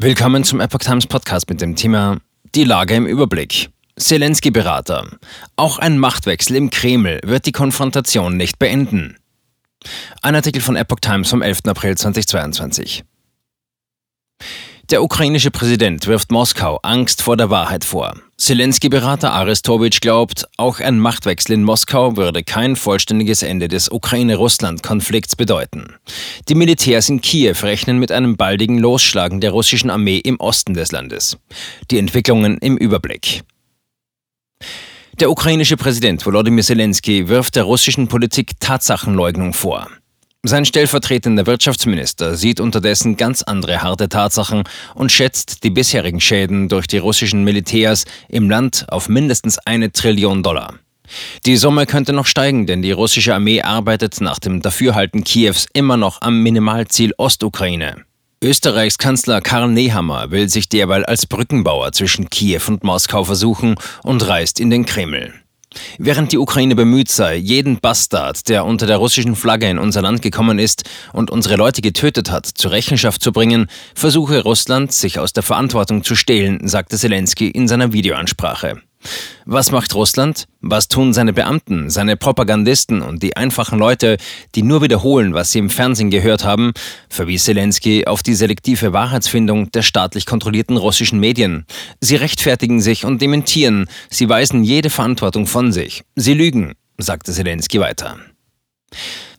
Willkommen zum Epoch Times Podcast mit dem Thema Die Lage im Überblick. Zelensky-Berater. Auch ein Machtwechsel im Kreml wird die Konfrontation nicht beenden. Ein Artikel von Epoch Times vom 11. April 2022. Der ukrainische Präsident wirft Moskau Angst vor der Wahrheit vor. Zelensky-Berater Aristowitsch glaubt, auch ein Machtwechsel in Moskau würde kein vollständiges Ende des Ukraine-Russland-Konflikts bedeuten. Die Militärs in Kiew rechnen mit einem baldigen Losschlagen der russischen Armee im Osten des Landes. Die Entwicklungen im Überblick. Der ukrainische Präsident Volodymyr Zelensky wirft der russischen Politik Tatsachenleugnung vor. Sein stellvertretender Wirtschaftsminister sieht unterdessen ganz andere harte Tatsachen und schätzt die bisherigen Schäden durch die russischen Militärs im Land auf mindestens eine Trillion Dollar. Die Summe könnte noch steigen, denn die russische Armee arbeitet nach dem Dafürhalten Kiews immer noch am Minimalziel Ostukraine. Österreichs Kanzler Karl Nehammer will sich derweil als Brückenbauer zwischen Kiew und Moskau versuchen und reist in den Kreml. Während die Ukraine bemüht sei, jeden Bastard, der unter der russischen Flagge in unser Land gekommen ist und unsere Leute getötet hat, zur Rechenschaft zu bringen, versuche Russland, sich aus der Verantwortung zu stehlen, sagte Zelensky in seiner Videoansprache. Was macht Russland? Was tun seine Beamten, seine Propagandisten und die einfachen Leute, die nur wiederholen, was sie im Fernsehen gehört haben, verwies Zelensky auf die selektive Wahrheitsfindung der staatlich kontrollierten russischen Medien. Sie rechtfertigen sich und dementieren, sie weisen jede Verantwortung von sich. Sie lügen, sagte Zelensky weiter.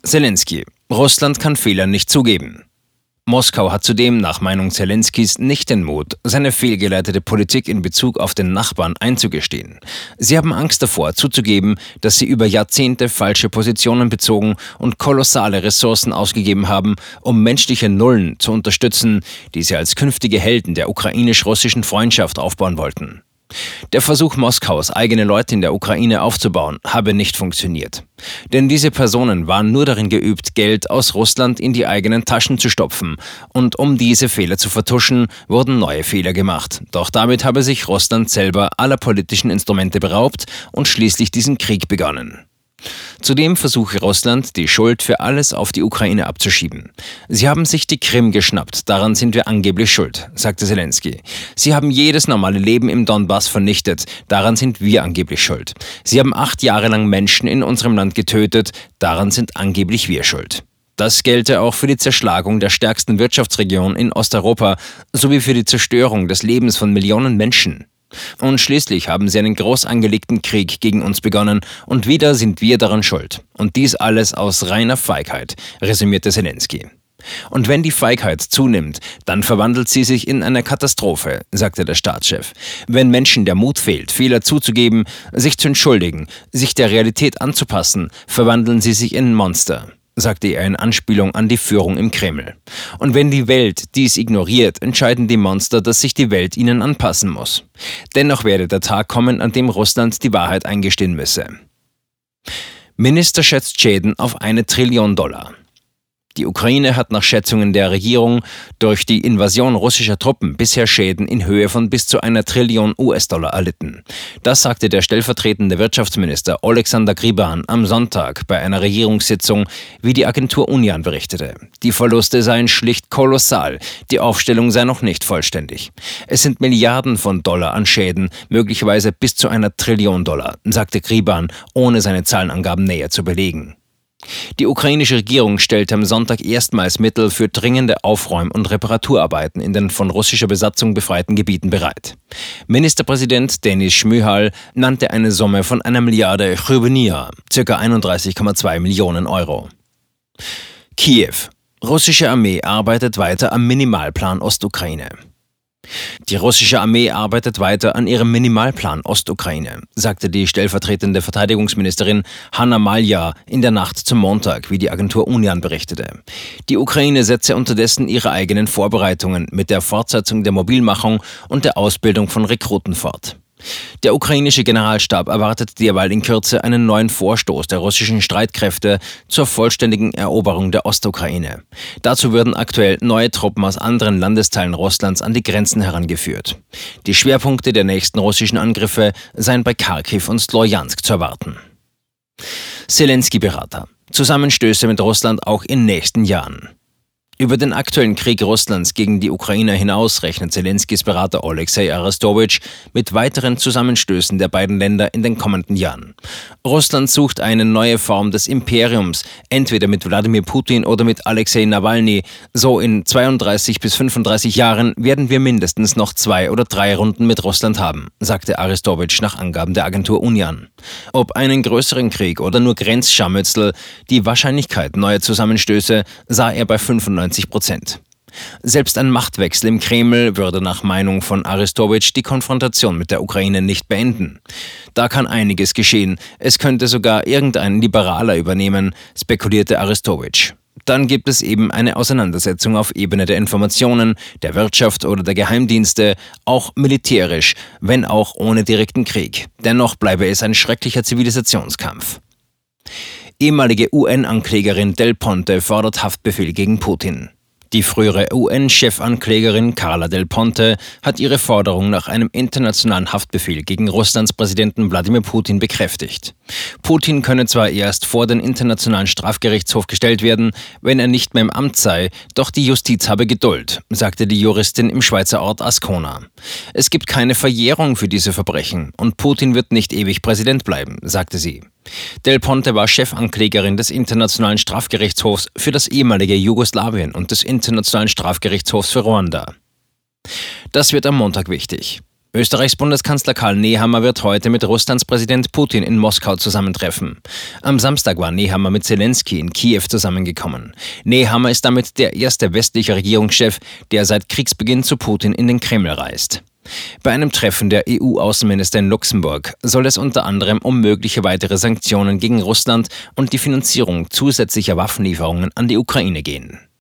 Zelensky, Russland kann Fehler nicht zugeben. Moskau hat zudem nach Meinung Zelenskys nicht den Mut, seine fehlgeleitete Politik in Bezug auf den Nachbarn einzugestehen. Sie haben Angst davor, zuzugeben, dass sie über Jahrzehnte falsche Positionen bezogen und kolossale Ressourcen ausgegeben haben, um menschliche Nullen zu unterstützen, die sie als künftige Helden der ukrainisch-russischen Freundschaft aufbauen wollten. Der Versuch Moskaus, eigene Leute in der Ukraine aufzubauen, habe nicht funktioniert. Denn diese Personen waren nur darin geübt, Geld aus Russland in die eigenen Taschen zu stopfen. Und um diese Fehler zu vertuschen, wurden neue Fehler gemacht. Doch damit habe sich Russland selber aller politischen Instrumente beraubt und schließlich diesen Krieg begonnen. Zudem versuche Russland, die Schuld für alles auf die Ukraine abzuschieben. Sie haben sich die Krim geschnappt, daran sind wir angeblich schuld, sagte Zelensky. Sie haben jedes normale Leben im Donbass vernichtet, daran sind wir angeblich schuld. Sie haben acht Jahre lang Menschen in unserem Land getötet, daran sind angeblich wir schuld. Das gelte auch für die Zerschlagung der stärksten Wirtschaftsregion in Osteuropa sowie für die Zerstörung des Lebens von Millionen Menschen. Und schließlich haben sie einen groß angelegten Krieg gegen uns begonnen und wieder sind wir daran schuld. Und dies alles aus reiner Feigheit, resümierte Zelensky. Und wenn die Feigheit zunimmt, dann verwandelt sie sich in eine Katastrophe, sagte der Staatschef. Wenn Menschen der Mut fehlt, Fehler zuzugeben, sich zu entschuldigen, sich der Realität anzupassen, verwandeln sie sich in Monster sagte er in Anspielung an die Führung im Kreml. Und wenn die Welt dies ignoriert, entscheiden die Monster, dass sich die Welt ihnen anpassen muss. Dennoch werde der Tag kommen, an dem Russland die Wahrheit eingestehen müsse. Minister schätzt Schäden auf eine Trillion Dollar. Die Ukraine hat nach Schätzungen der Regierung durch die Invasion russischer Truppen bisher Schäden in Höhe von bis zu einer Trillion US-Dollar erlitten. Das sagte der stellvertretende Wirtschaftsminister Alexander Griban am Sonntag bei einer Regierungssitzung, wie die Agentur Union berichtete. Die Verluste seien schlicht kolossal, die Aufstellung sei noch nicht vollständig. Es sind Milliarden von Dollar an Schäden, möglicherweise bis zu einer Trillion Dollar, sagte Griban, ohne seine Zahlenangaben näher zu belegen. Die ukrainische Regierung stellte am Sonntag erstmals Mittel für dringende Aufräum- und Reparaturarbeiten in den von russischer Besatzung befreiten Gebieten bereit. Ministerpräsident Denis Schmyhal nannte eine Summe von einer Milliarde Chrybenia, ca. 31,2 Millionen Euro. Kiew. Russische Armee arbeitet weiter am Minimalplan Ostukraine. Die russische Armee arbeitet weiter an ihrem Minimalplan Ostukraine, sagte die stellvertretende Verteidigungsministerin Hanna Malja in der Nacht zum Montag, wie die Agentur Union berichtete. Die Ukraine setze unterdessen ihre eigenen Vorbereitungen mit der Fortsetzung der Mobilmachung und der Ausbildung von Rekruten fort. Der ukrainische Generalstab erwartet derweil in Kürze einen neuen Vorstoß der russischen Streitkräfte zur vollständigen Eroberung der Ostukraine. Dazu würden aktuell neue Truppen aus anderen Landesteilen Russlands an die Grenzen herangeführt. Die Schwerpunkte der nächsten russischen Angriffe seien bei Kharkiv und Slojansk zu erwarten. Zelensky-Berater. Zusammenstöße mit Russland auch in nächsten Jahren. Über den aktuellen Krieg Russlands gegen die Ukraine hinaus rechnet Zelenskis Berater Alexei Arestowitsch mit weiteren Zusammenstößen der beiden Länder in den kommenden Jahren. Russland sucht eine neue Form des Imperiums, entweder mit Wladimir Putin oder mit Alexei Nawalny. So in 32 bis 35 Jahren werden wir mindestens noch zwei oder drei Runden mit Russland haben, sagte Arestowitsch nach Angaben der Agentur Union. Ob einen größeren Krieg oder nur Grenzscharmützel, die Wahrscheinlichkeit neuer Zusammenstöße sah er bei 95 95 Prozent. Selbst ein Machtwechsel im Kreml würde nach Meinung von Aristowitsch die Konfrontation mit der Ukraine nicht beenden. Da kann einiges geschehen. Es könnte sogar irgendein Liberaler übernehmen, spekulierte Aristowitsch. Dann gibt es eben eine Auseinandersetzung auf Ebene der Informationen, der Wirtschaft oder der Geheimdienste, auch militärisch, wenn auch ohne direkten Krieg. Dennoch bleibe es ein schrecklicher Zivilisationskampf. Ehemalige UN-Anklägerin Del Ponte fordert Haftbefehl gegen Putin. Die frühere UN-Chefanklägerin Carla Del Ponte hat ihre Forderung nach einem internationalen Haftbefehl gegen Russlands Präsidenten Wladimir Putin bekräftigt. Putin könne zwar erst vor den Internationalen Strafgerichtshof gestellt werden, wenn er nicht mehr im Amt sei, doch die Justiz habe Geduld, sagte die Juristin im Schweizer Ort Ascona. Es gibt keine Verjährung für diese Verbrechen und Putin wird nicht ewig Präsident bleiben, sagte sie. Del Ponte war Chefanklägerin des Internationalen Strafgerichtshofs für das ehemalige Jugoslawien und des Internationalen Strafgerichtshofs für Ruanda. Das wird am Montag wichtig. Österreichs Bundeskanzler Karl Nehammer wird heute mit Russlands Präsident Putin in Moskau zusammentreffen. Am Samstag war Nehammer mit Zelensky in Kiew zusammengekommen. Nehammer ist damit der erste westliche Regierungschef, der seit Kriegsbeginn zu Putin in den Kreml reist. Bei einem Treffen der EU-Außenminister in Luxemburg soll es unter anderem um mögliche weitere Sanktionen gegen Russland und die Finanzierung zusätzlicher Waffenlieferungen an die Ukraine gehen.